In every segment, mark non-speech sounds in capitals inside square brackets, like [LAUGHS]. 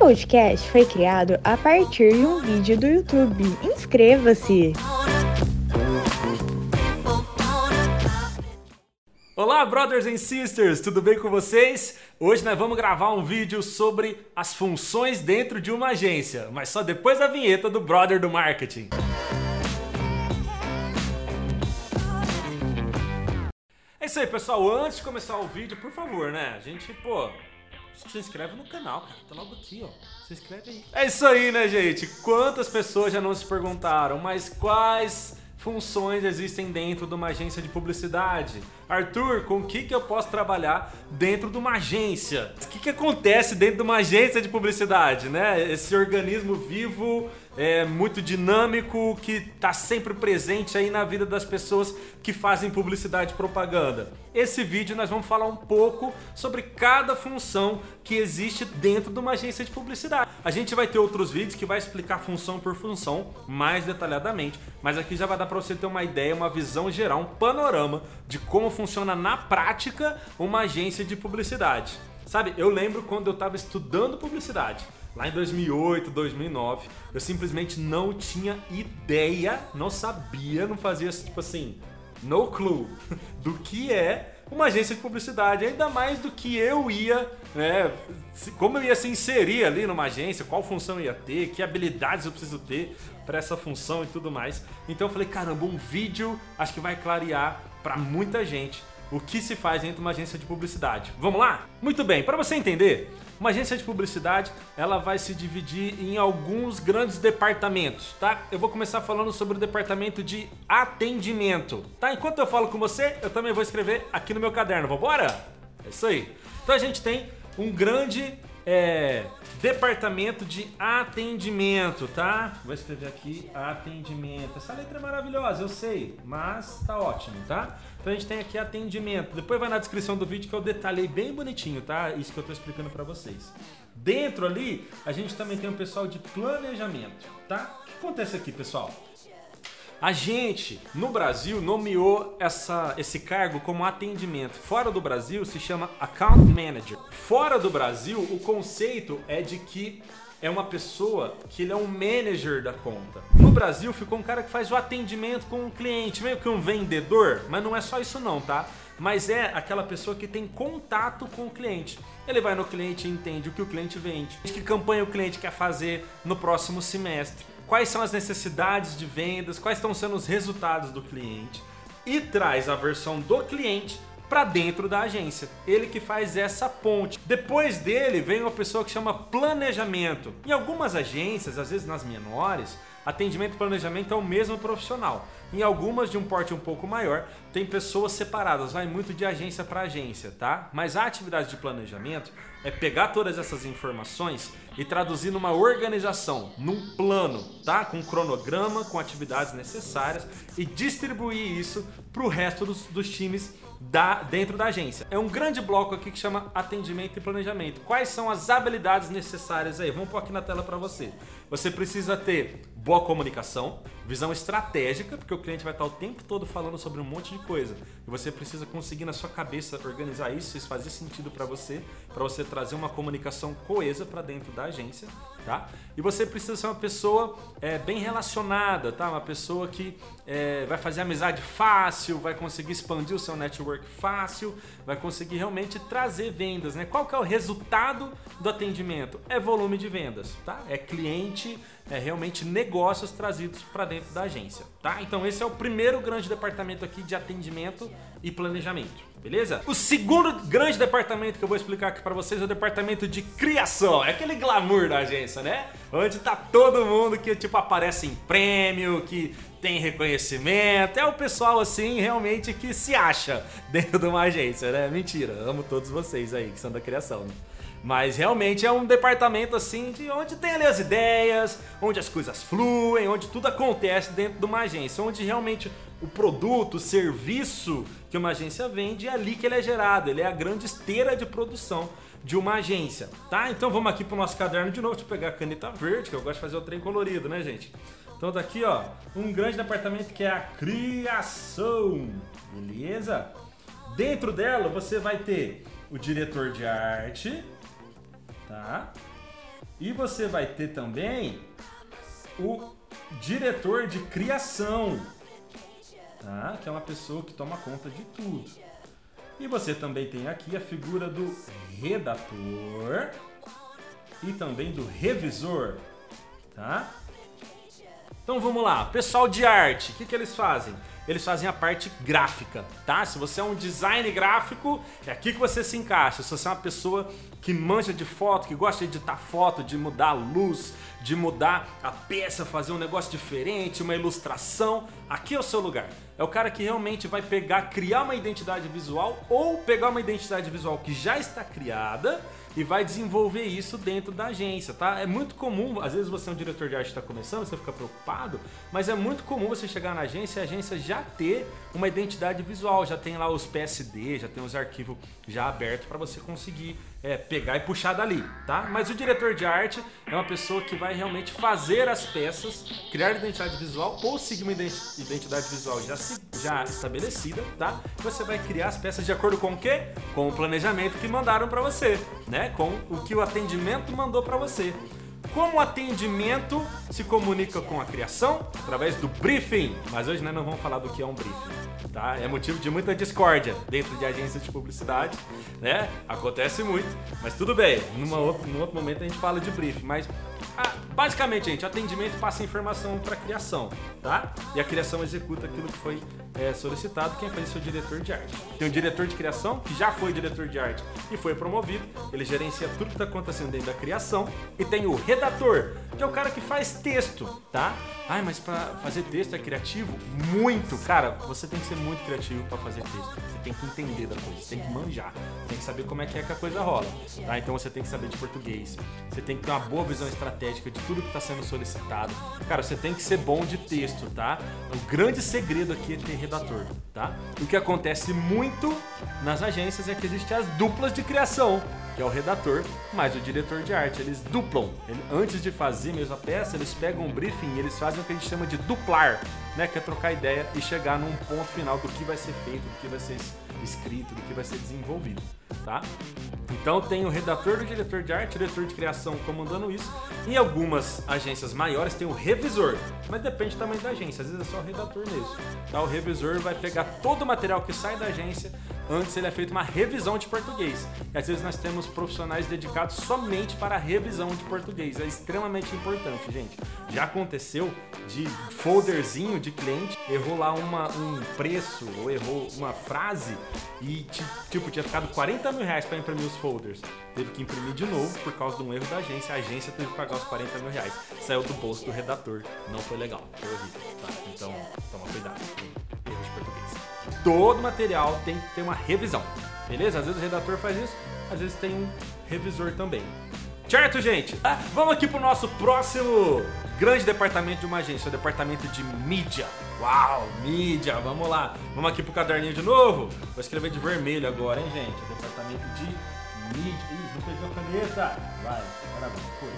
podcast foi criado a partir de um vídeo do YouTube. Inscreva-se! Olá, brothers and sisters, tudo bem com vocês? Hoje nós vamos gravar um vídeo sobre as funções dentro de uma agência, mas só depois da vinheta do Brother do Marketing. É isso aí, pessoal. Antes de começar o vídeo, por favor, né? A gente, pô, se inscreve no canal, cara. Tá logo aqui, ó. Se inscreve aí. É isso aí, né, gente? Quantas pessoas já não se perguntaram, mas quais funções existem dentro de uma agência de publicidade? Arthur, com o que, que eu posso trabalhar dentro de uma agência? O que, que acontece dentro de uma agência de publicidade, né? Esse organismo vivo, é, muito dinâmico, que está sempre presente aí na vida das pessoas que fazem publicidade e propaganda. Esse vídeo nós vamos falar um pouco sobre cada função que existe dentro de uma agência de publicidade. A gente vai ter outros vídeos que vai explicar função por função mais detalhadamente, mas aqui já vai dar para você ter uma ideia, uma visão geral, um panorama de como funciona na prática uma agência de publicidade. Sabe, eu lembro quando eu estava estudando publicidade, lá em 2008, 2009, eu simplesmente não tinha ideia, não sabia, não fazia tipo assim, no clue [LAUGHS] do que é uma agência de publicidade, ainda mais do que eu ia, né, como eu ia se inserir ali numa agência, qual função eu ia ter, que habilidades eu preciso ter para essa função e tudo mais. Então eu falei, caramba, um vídeo acho que vai clarear para muita gente o que se faz dentro de uma agência de publicidade. Vamos lá? Muito bem, para você entender, uma agência de publicidade, ela vai se dividir em alguns grandes departamentos, tá? Eu vou começar falando sobre o departamento de atendimento, tá? Enquanto eu falo com você, eu também vou escrever aqui no meu caderno. Vambora? É isso aí. Então a gente tem um grande é, departamento de atendimento, tá? Vou escrever aqui atendimento. Essa letra é maravilhosa, eu sei, mas tá ótimo, tá? Então a gente tem aqui atendimento. Depois vai na descrição do vídeo que eu detalhei bem bonitinho, tá? Isso que eu tô explicando para vocês. Dentro ali, a gente também tem o um pessoal de planejamento, tá? O que acontece aqui, pessoal? A gente, no Brasil, nomeou essa, esse cargo como atendimento. Fora do Brasil, se chama Account Manager. Fora do Brasil, o conceito é de que é uma pessoa que ele é um manager da conta. No Brasil, ficou um cara que faz o atendimento com o cliente, meio que um vendedor, mas não é só isso não, tá? Mas é aquela pessoa que tem contato com o cliente. Ele vai no cliente e entende o que o cliente vende, que campanha o cliente quer fazer no próximo semestre quais são as necessidades de vendas, quais estão sendo os resultados do cliente e traz a versão do cliente para dentro da agência. Ele que faz essa ponte. Depois dele vem uma pessoa que chama planejamento. Em algumas agências, às vezes nas menores, atendimento e planejamento é o mesmo profissional. Em algumas de um porte um pouco maior, tem pessoas separadas, vai muito de agência para agência, tá? Mas a atividade de planejamento é pegar todas essas informações e traduzir numa organização, num plano, tá? Com cronograma, com atividades necessárias e distribuir isso para o resto dos, dos times da, dentro da agência. É um grande bloco aqui que chama atendimento e planejamento. Quais são as habilidades necessárias aí? Vamos pôr aqui na tela para você. Você precisa ter boa comunicação, visão estratégica, porque o cliente vai estar o tempo todo falando sobre um monte de coisa. E você precisa conseguir na sua cabeça organizar isso, isso fazer sentido para você, para você trazer uma comunicação coesa para dentro da agência, tá? E você precisa ser uma pessoa é, bem relacionada, tá? Uma pessoa que é, vai fazer amizade fácil, vai conseguir expandir o seu network fácil, vai conseguir realmente trazer vendas, né? Qual que é o resultado do atendimento? É volume de vendas, tá? É cliente, é realmente negócios trazidos para dentro da agência, tá? Então esse é o primeiro grande departamento aqui de atendimento e planejamento. Beleza? O segundo grande departamento que eu vou explicar aqui para vocês é o departamento de criação. É aquele glamour da agência, né? Onde tá todo mundo que tipo aparece em prêmio, que tem reconhecimento. É o pessoal assim realmente que se acha dentro de uma agência, né? Mentira. Amo todos vocês aí que são da criação. Né? Mas realmente é um departamento assim de onde tem ali as ideias, onde as coisas fluem, onde tudo acontece dentro de uma agência, onde realmente o produto, o serviço que uma agência vende é ali que ele é gerado, ele é a grande esteira de produção de uma agência, tá? Então vamos aqui pro nosso caderno de novo, deixa eu pegar a caneta verde, que eu gosto de fazer o trem colorido, né, gente? Então daqui, ó, um grande departamento que é a criação, beleza? Dentro dela você vai ter o diretor de arte, tá? E você vai ter também o diretor de criação, tá? que é uma pessoa que toma conta de tudo. E você também tem aqui a figura do redator e também do revisor, tá? Então vamos lá, pessoal de arte, o que, que eles fazem? Eles fazem a parte gráfica, tá? Se você é um design gráfico, é aqui que você se encaixa. Se você é uma pessoa que manja de foto, que gosta de editar foto, de mudar a luz, de mudar a peça, fazer um negócio diferente, uma ilustração, aqui é o seu lugar. É o cara que realmente vai pegar, criar uma identidade visual ou pegar uma identidade visual que já está criada e vai desenvolver isso dentro da agência, tá? É muito comum, às vezes você é um diretor de arte está começando, você fica preocupado, mas é muito comum você chegar na agência e a agência já ter uma identidade visual, já tem lá os PSD, já tem os arquivos já abertos para você conseguir é, pegar e puxar dali, tá? Mas o diretor de arte é uma pessoa que vai realmente fazer as peças, criar identidade visual ou seguir uma identidade visual já, já estabelecida, tá? Você vai criar as peças de acordo com o quê? Com o planejamento que mandaram para você, né? Com o que o atendimento mandou para você. Como o atendimento se comunica com a criação? Através do briefing. Mas hoje nós não vamos falar do que é um briefing, tá? É motivo de muita discórdia dentro de agências de publicidade, né? Acontece muito, mas tudo bem. Numa outro, num outro momento a gente fala de briefing, mas ah, basicamente, gente, atendimento passa informação para criação, tá? E a criação executa aquilo que foi é, solicitado. Quem faz isso é diretor de arte. Tem o diretor de criação, que já foi diretor de arte e foi promovido. Ele gerencia tudo que está acontecendo dentro da criação. E tem o redator, que é o cara que faz texto, tá? Ai, mas para fazer texto é criativo? Muito! Cara, você tem que ser muito criativo para fazer texto. Você tem que entender da coisa, você tem que manjar, tem que saber como é que é que a coisa rola, tá? Então você tem que saber de português, você tem que ter uma boa visão estratégica de tudo que está sendo solicitado. Cara, você tem que ser bom de texto, tá? O grande segredo aqui é ter redator, tá? O que acontece muito nas agências é que existem as duplas de criação que é o redator, mais o diretor de arte. Eles duplam. Ele, antes de fazer mesmo a peça, eles pegam um briefing e eles fazem o que a gente chama de duplar, né? Que é trocar ideia e chegar num ponto final do que vai ser feito, do que vai ser escrito, do que vai ser desenvolvido, tá? Então tem o redator do diretor de arte, diretor de criação comandando isso. Em algumas agências maiores tem o revisor, mas depende do tamanho da agência, às vezes é só o redator mesmo. Tá? O revisor vai pegar todo o material que sai da agência, antes ele é feito uma revisão de português. E às vezes nós temos profissionais dedicados somente para a revisão de português. É extremamente importante, gente. Já aconteceu de folderzinho de cliente, errou lá uma, um preço ou errou uma frase e tipo, tinha ficado 40 mil reais para imprimir os folders. Teve que imprimir de novo por causa de um erro da agência. A agência teve que pagar os 40 mil reais. Saiu do bolso do redator. Não foi legal, foi horrível. Tá? Então, toma cuidado com erros de. Todo material tem que ter uma revisão. Beleza? Às vezes o redator faz isso, às vezes tem um revisor também. Certo, gente? Ah, vamos aqui pro nosso próximo grande departamento de uma agência, o departamento de mídia. Uau, mídia, vamos lá. Vamos aqui pro caderninho de novo? Vou escrever de vermelho agora, hein, gente? O departamento de mídia. Ih, não pegou a caneta. Vai, parabéns, foi.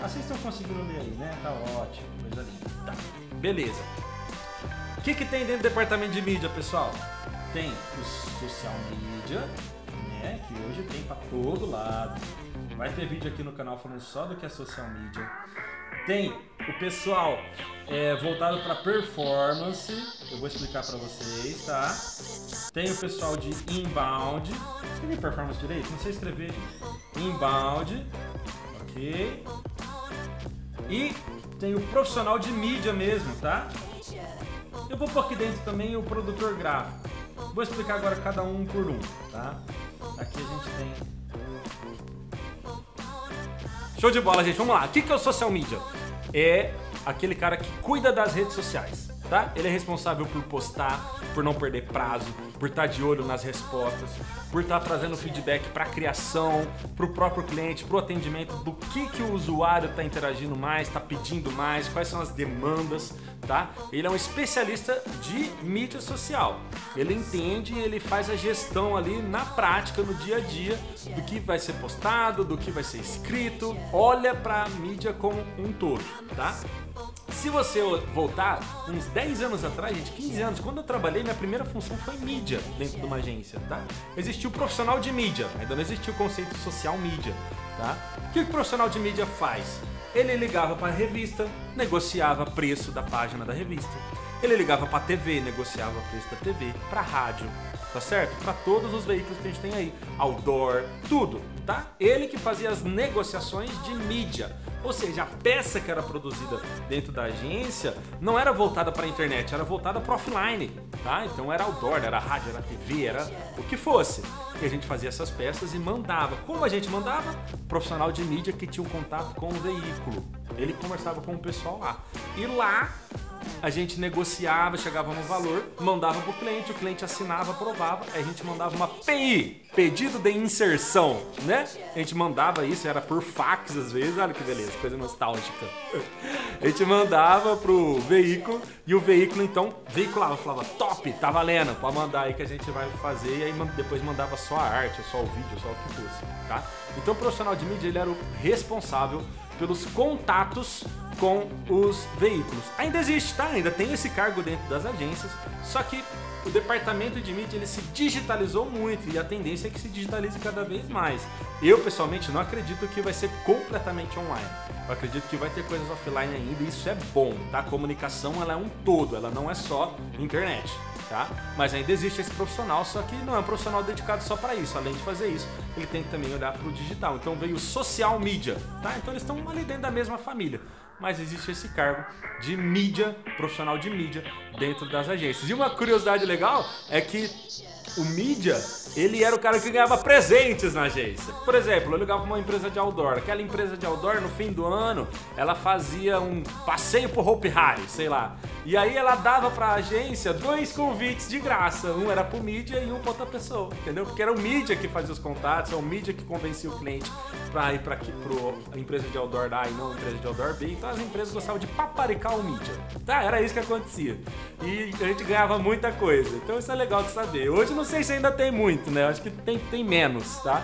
Ah, vocês estão conseguindo ler aí, né? Tá ótimo, coisa linda. Tá, beleza. Que, que tem dentro do departamento de mídia, pessoal? Tem o social media, né? Que hoje tem para todo lado. Vai ter vídeo aqui no canal falando só do que é social media. Tem o pessoal é, voltado para performance, eu vou explicar para vocês, tá? Tem o pessoal de inbound. Escrevi performance direito? Não sei escrever. Inbound, ok. E tem o profissional de mídia mesmo, tá? Eu vou pôr aqui dentro também o produtor gráfico. Vou explicar agora cada um por um, tá? Aqui a gente tem Show de bola, gente. Vamos lá. O que é o social media? É aquele cara que cuida das redes sociais, tá? Ele é responsável por postar, por não perder prazo, por estar de olho nas respostas, por estar trazendo feedback para a criação, para o próprio cliente, para o atendimento, do que, que o usuário está interagindo mais, está pedindo mais, quais são as demandas, tá? Ele é um especialista de mídia social. Ele entende, ele faz a gestão ali na prática, no dia a dia, do que vai ser postado, do que vai ser escrito, olha para a mídia como um todo, tá? Se você voltar uns 10 anos atrás, gente, 15 anos, quando eu trabalhei, minha primeira função foi mídia dentro de uma agência, tá? O profissional de mídia, ainda não existia o conceito social mídia. tá? O que o profissional de mídia faz? Ele ligava para a revista, negociava preço da página da revista. Ele ligava para a TV, negociava preço da TV, para rádio, tá certo? Para todos os veículos que a gente tem aí, outdoor, tudo, tá? Ele que fazia as negociações de mídia. Ou seja, a peça que era produzida dentro da agência não era voltada para a internet, era voltada para offline, tá? Então era outdoor, era rádio, era TV, era o que fosse. E a gente fazia essas peças e mandava. Como a gente mandava? Profissional de mídia que tinha um contato com o veículo. Ele conversava com o pessoal lá. E lá a gente negociava, chegava no valor, mandava pro cliente, o cliente assinava, aprovava, aí a gente mandava uma PI, pedido de inserção, né? A gente mandava isso, era por fax às vezes, olha que beleza, coisa nostálgica. [LAUGHS] A gente mandava pro veículo e o veículo então veiculava, falava top, tá valendo, pode mandar aí que a gente vai fazer e aí depois mandava só a arte, só o vídeo, só o que fosse, tá? Então o profissional de mídia ele era o responsável pelos contatos com os veículos. Ainda existe, tá? Ainda tem esse cargo dentro das agências, só que o departamento de mídia ele se digitalizou muito e a tendência é que se digitalize cada vez mais. Eu pessoalmente não acredito que vai ser completamente online. Eu acredito que vai ter coisas offline ainda e isso é bom, tá? A comunicação ela é um todo, ela não é só internet tá? Mas ainda existe esse profissional, só que não é um profissional dedicado só para isso. Além de fazer isso, ele tem que também olhar para o digital. Então veio social media, tá? Então eles estão ali dentro da mesma família. Mas existe esse cargo de mídia, profissional de mídia, dentro das agências. E uma curiosidade legal é que o mídia, ele era o cara que ganhava presentes na agência. Por exemplo, eu ligava pra uma empresa de outdoor. Aquela empresa de outdoor, no fim do ano, ela fazia um passeio pro Hope Harry, sei lá. E aí ela dava pra agência dois convites de graça. Um era pro mídia e um pra outra pessoa, entendeu? Porque era o mídia que fazia os contatos, é o mídia que convencia o cliente pra ir pra aqui, pro empresa de outdoor A e não empresa de outdoor B. Então as empresas gostavam de paparicar o mídia. Tá? Era isso que acontecia. E a gente ganhava muita coisa. Então isso é legal de saber. Hoje não sei se ainda tem muito, né? Eu acho que tem, tem menos, tá?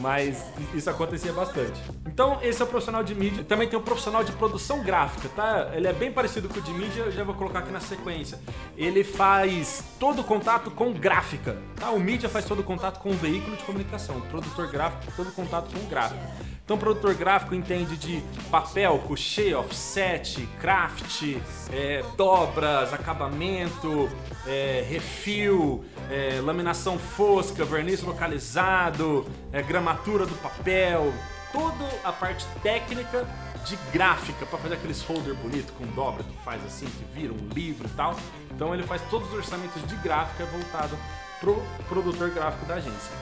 mas isso acontecia bastante. Então, esse é o profissional de mídia. Também tem o profissional de produção gráfica, tá? Ele é bem parecido com o de mídia, eu já vou colocar aqui na sequência. Ele faz todo o contato com gráfica, tá? O mídia faz todo o contato com o veículo de comunicação. O produtor gráfico, todo o contato com o gráfico. Então, produtor gráfico entende de papel, coucher, offset, craft, é, dobras, acabamento, é, refil, é, laminação fosca, verniz localizado, é, gramatura do papel, toda a parte técnica de gráfica para fazer aqueles folder bonito com dobra que faz assim, que vira um livro e tal. Então ele faz todos os orçamentos de gráfica voltado pro produtor gráfico da agência.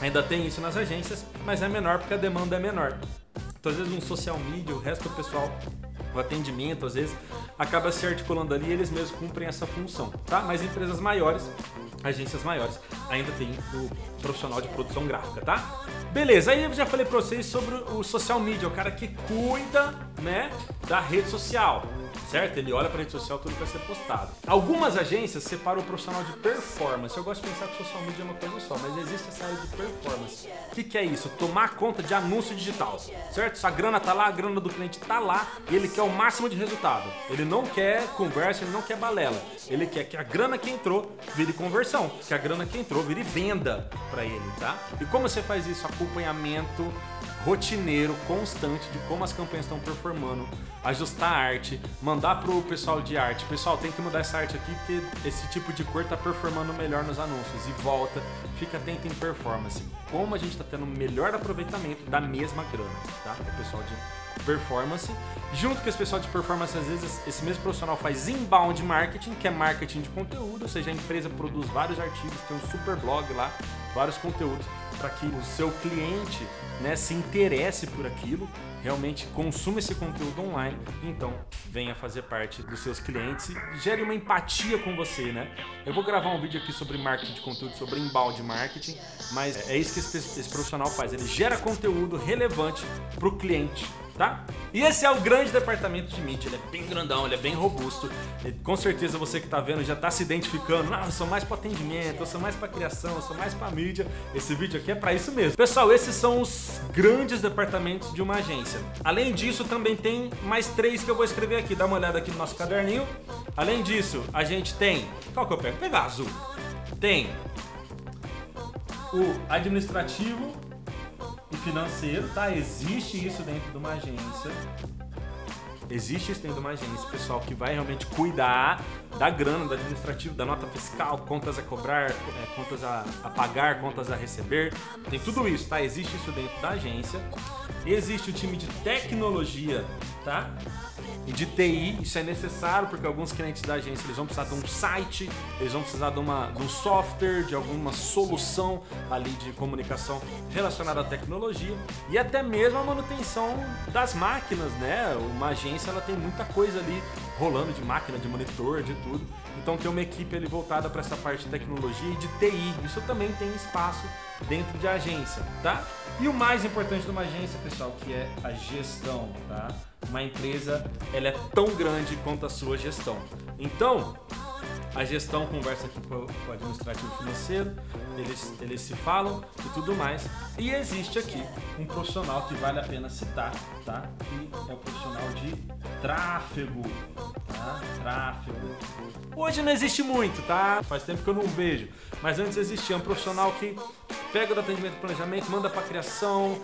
Ainda tem isso nas agências, mas é menor porque a demanda é menor. Então, às vezes, um social media, o resto do pessoal, o atendimento, às vezes, acaba se articulando ali e eles mesmos cumprem essa função, tá? Mas empresas maiores, agências maiores, ainda tem o profissional de produção gráfica, tá? Beleza, aí eu já falei pra vocês sobre o social media, o cara que cuida, né, da rede social certo? Ele olha para rede social tudo que vai ser postado. Algumas agências separam o profissional de performance. Eu gosto de pensar que social media é uma coisa só, mas existe essa área de performance. O que, que é isso? Tomar conta de anúncio digital, certo? Se a grana tá lá, a grana do cliente tá lá e ele quer o máximo de resultado. Ele não quer conversa, ele não quer balela. Ele quer que a grana que entrou vire conversão, que a grana que entrou vire venda para ele, tá? E como você faz isso? Acompanhamento rotineiro, constante de como as campanhas estão performando, ajustar a arte, mandar pro pessoal de arte, pessoal, tem que mudar essa arte aqui porque esse tipo de cor tá performando melhor nos anúncios e volta, fica atento em performance. Como a gente está tendo melhor aproveitamento da mesma grana, tá? O pessoal de performance. Junto com esse pessoal de performance, às vezes esse mesmo profissional faz inbound marketing, que é marketing de conteúdo, ou seja, a empresa produz vários artigos, tem um super blog lá, vários conteúdos para que o seu cliente né, se interesse por aquilo, realmente consuma esse conteúdo online, então venha fazer parte dos seus clientes e gere uma empatia com você, né? Eu vou gravar um vídeo aqui sobre marketing de conteúdo, sobre embalde marketing, mas é isso que esse, esse profissional faz, ele gera conteúdo relevante para o cliente tá? E esse é o grande departamento de mídia, ele é bem grandão, ele é bem robusto. E com certeza você que está vendo já está se identificando. Não, eu sou mais para atendimento, eu sou mais para criação, eu sou mais para mídia. Esse vídeo aqui é para isso mesmo. Pessoal, esses são os grandes departamentos de uma agência. Além disso, também tem mais três que eu vou escrever aqui. Dá uma olhada aqui no nosso caderninho. Além disso, a gente tem. Qual que eu pego? Pegar azul. Tem o administrativo, e financeiro, tá? Existe isso dentro de uma agência. Existe isso dentro de uma agência, pessoal, que vai realmente cuidar da grana, do administrativo, da nota fiscal, contas a cobrar, é, contas a, a, pagar, contas a receber. Tem tudo isso, tá? Existe isso dentro da agência. Existe o time de tecnologia, tá? E de TI, isso é necessário porque alguns clientes da agência eles vão precisar de um site, eles vão precisar de, uma, de um software, de alguma solução ali de comunicação relacionada à tecnologia e até mesmo a manutenção das máquinas, né? Uma agência ela tem muita coisa ali rolando de máquina, de monitor, de tudo. Então tem uma equipe ali voltada para essa parte de tecnologia e de TI. Isso também tem espaço dentro de agência, tá? E o mais importante de uma agência, pessoal, que é a gestão, tá? Uma empresa, ela é tão grande quanto a sua gestão. Então, a gestão conversa aqui com o administrativo financeiro, eles, eles se falam e tudo mais. E existe aqui um profissional que vale a pena citar, tá? Que é o profissional de tráfego, tá? Tráfego. Hoje não existe muito, tá? Faz tempo que eu não vejo. Mas antes existia um profissional que pega do atendimento e planejamento, manda para criação,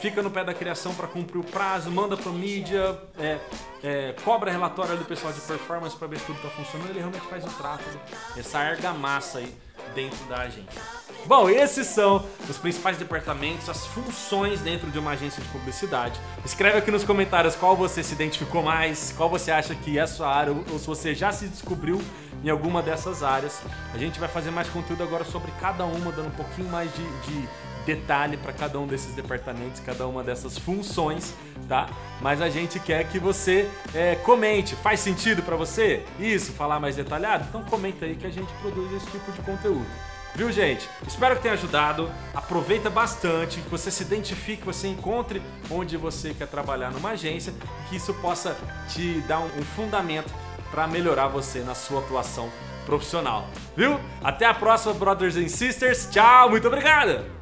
fica no pé da criação para cumprir o prazo, manda para mídia, é, é, cobra relatório do pessoal de performance para ver se tudo está funcionando. Ele realmente faz o tráfego, essa argamassa aí dentro da agência. Bom, esses são os principais departamentos, as funções dentro de uma agência de publicidade. Escreve aqui nos comentários qual você se identificou mais, qual você acha que é a sua área, ou se você já se descobriu em alguma dessas áreas. A gente vai fazer mais conteúdo agora sobre cada uma, dando um pouquinho mais de, de detalhe para cada um desses departamentos, cada uma dessas funções, tá? Mas a gente quer que você é, comente. Faz sentido para você? Isso, falar mais detalhado? Então comenta aí que a gente produz esse tipo de conteúdo. Viu, gente? Espero que tenha ajudado. Aproveita bastante, que você se identifique, que você encontre onde você quer trabalhar numa agência, que isso possa te dar um, fundamento para melhorar você na sua atuação profissional. Viu? Até a próxima, brothers and sisters. Tchau, muito obrigado!